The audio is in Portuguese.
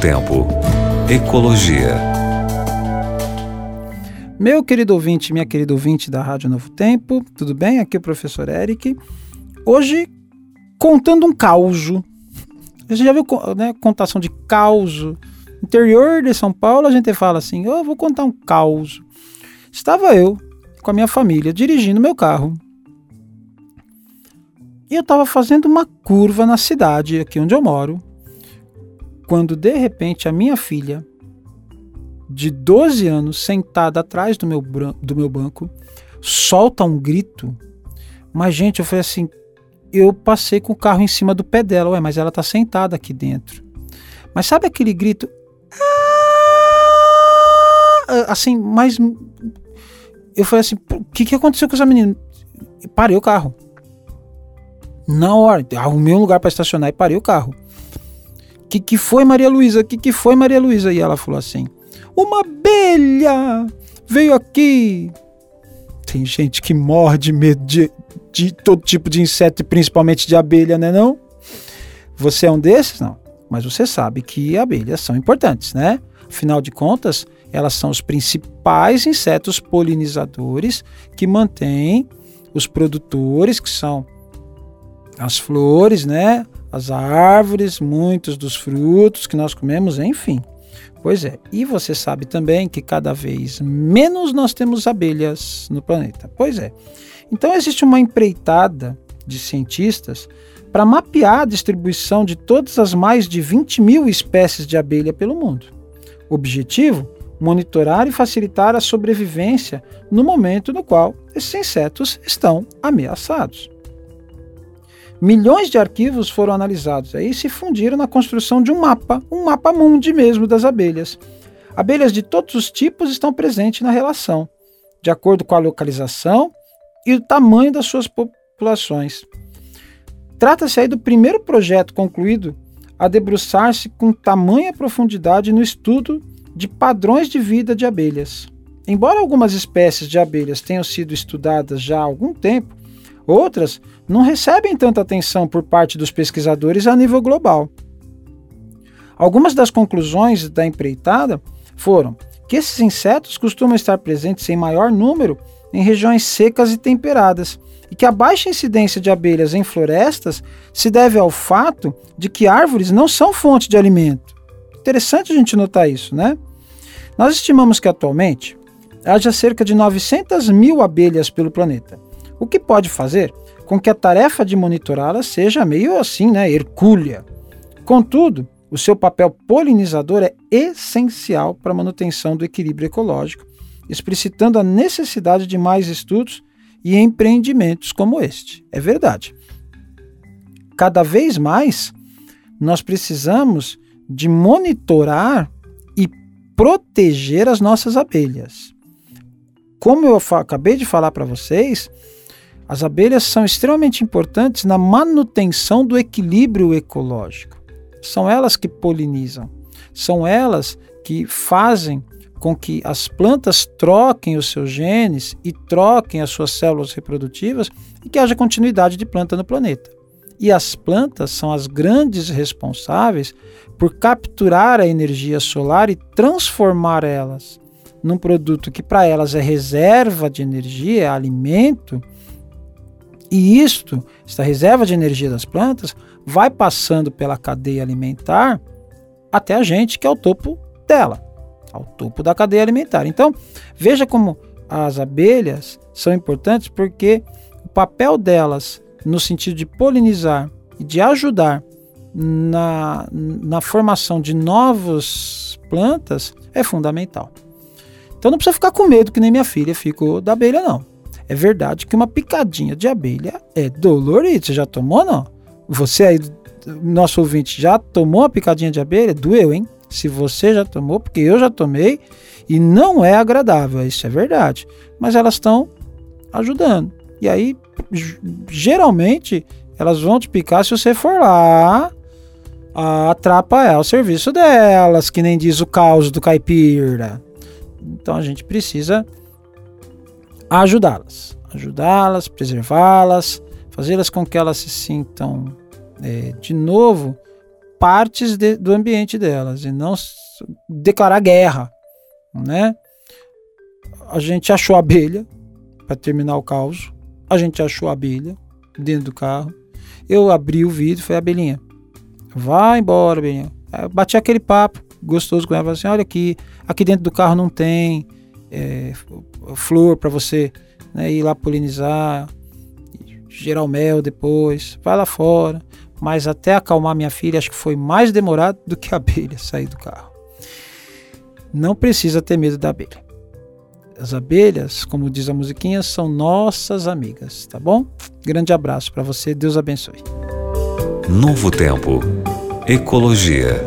Tempo. Ecologia. Meu querido ouvinte, minha querida ouvinte da Rádio Novo Tempo, tudo bem? Aqui é o professor Eric. Hoje, contando um caos. Você já viu né, contação de caos? Interior de São Paulo, a gente fala assim: oh, eu vou contar um caos. Estava eu com a minha família dirigindo meu carro. E eu estava fazendo uma curva na cidade, aqui onde eu moro, quando de repente a minha filha, de 12 anos, sentada atrás do meu, do meu banco, solta um grito. Mas, gente, eu falei assim: eu passei com o carro em cima do pé dela, ué, mas ela tá sentada aqui dentro. Mas sabe aquele grito? Ah! Assim, mas. Eu falei assim: o que, que aconteceu com essa menina? parei o carro. Na hora, arrumei um lugar para estacionar e parei o carro que que foi Maria Luísa? Que que foi Maria Luísa? E ela falou assim: Uma abelha veio aqui. Tem gente que morre de medo de, de todo tipo de inseto, principalmente de abelha, né não? Você é um desses? Não. Mas você sabe que abelhas são importantes, né? Afinal de contas, elas são os principais insetos polinizadores que mantêm os produtores, que são as flores, né? As árvores, muitos dos frutos que nós comemos, enfim. Pois é, e você sabe também que cada vez menos nós temos abelhas no planeta. Pois é. Então existe uma empreitada de cientistas para mapear a distribuição de todas as mais de 20 mil espécies de abelha pelo mundo. O objetivo? Monitorar e facilitar a sobrevivência no momento no qual esses insetos estão ameaçados. Milhões de arquivos foram analisados aí se fundiram na construção de um mapa, um mapa mundi mesmo das abelhas. Abelhas de todos os tipos estão presentes na relação, de acordo com a localização e o tamanho das suas populações. Trata-se aí do primeiro projeto concluído a debruçar-se com tamanha profundidade no estudo de padrões de vida de abelhas. Embora algumas espécies de abelhas tenham sido estudadas já há algum tempo, Outras não recebem tanta atenção por parte dos pesquisadores a nível global. Algumas das conclusões da empreitada foram que esses insetos costumam estar presentes em maior número em regiões secas e temperadas, e que a baixa incidência de abelhas em florestas se deve ao fato de que árvores não são fonte de alimento. Interessante a gente notar isso, né? Nós estimamos que atualmente haja cerca de 900 mil abelhas pelo planeta o que pode fazer com que a tarefa de monitorá-la seja meio assim, né, hercúlea. Contudo, o seu papel polinizador é essencial para a manutenção do equilíbrio ecológico, explicitando a necessidade de mais estudos e empreendimentos como este. É verdade. Cada vez mais nós precisamos de monitorar e proteger as nossas abelhas. Como eu acabei de falar para vocês, as abelhas são extremamente importantes na manutenção do equilíbrio ecológico. São elas que polinizam, são elas que fazem com que as plantas troquem os seus genes e troquem as suas células reprodutivas e que haja continuidade de planta no planeta. E as plantas são as grandes responsáveis por capturar a energia solar e transformar elas num produto que para elas é reserva de energia, é alimento, e isto, esta reserva de energia das plantas, vai passando pela cadeia alimentar até a gente, que é o topo dela, ao topo da cadeia alimentar. Então, veja como as abelhas são importantes porque o papel delas no sentido de polinizar e de ajudar na, na formação de novas plantas é fundamental. Então não precisa ficar com medo que nem minha filha ficou da abelha, não. É verdade que uma picadinha de abelha é dolorido. Você já tomou, não? Você aí, nosso ouvinte, já tomou uma picadinha de abelha? Doeu, hein? Se você já tomou, porque eu já tomei e não é agradável, isso é verdade. Mas elas estão ajudando. E aí, geralmente, elas vão te picar se você for lá atrapalhar o serviço delas, que nem diz o caos do caipira. Então a gente precisa a ajudá-las, ajudá-las, preservá-las, fazê-las com que elas se sintam é, de novo partes de, do ambiente delas e não declarar guerra, né? A gente achou a abelha para terminar o caos. A gente achou a abelha dentro do carro. Eu abri o vidro e falei, abelhinha, vai embora, abelhinha. Eu bati aquele papo gostoso com ela, falei assim, olha aqui, aqui dentro do carro não tem é, flor para você né, ir lá polinizar, gerar o mel depois, vai lá fora. Mas até acalmar minha filha, acho que foi mais demorado do que a abelha sair do carro. Não precisa ter medo da abelha. As abelhas, como diz a musiquinha, são nossas amigas, tá bom? Grande abraço para você, Deus abençoe. Novo Tempo. Ecologia.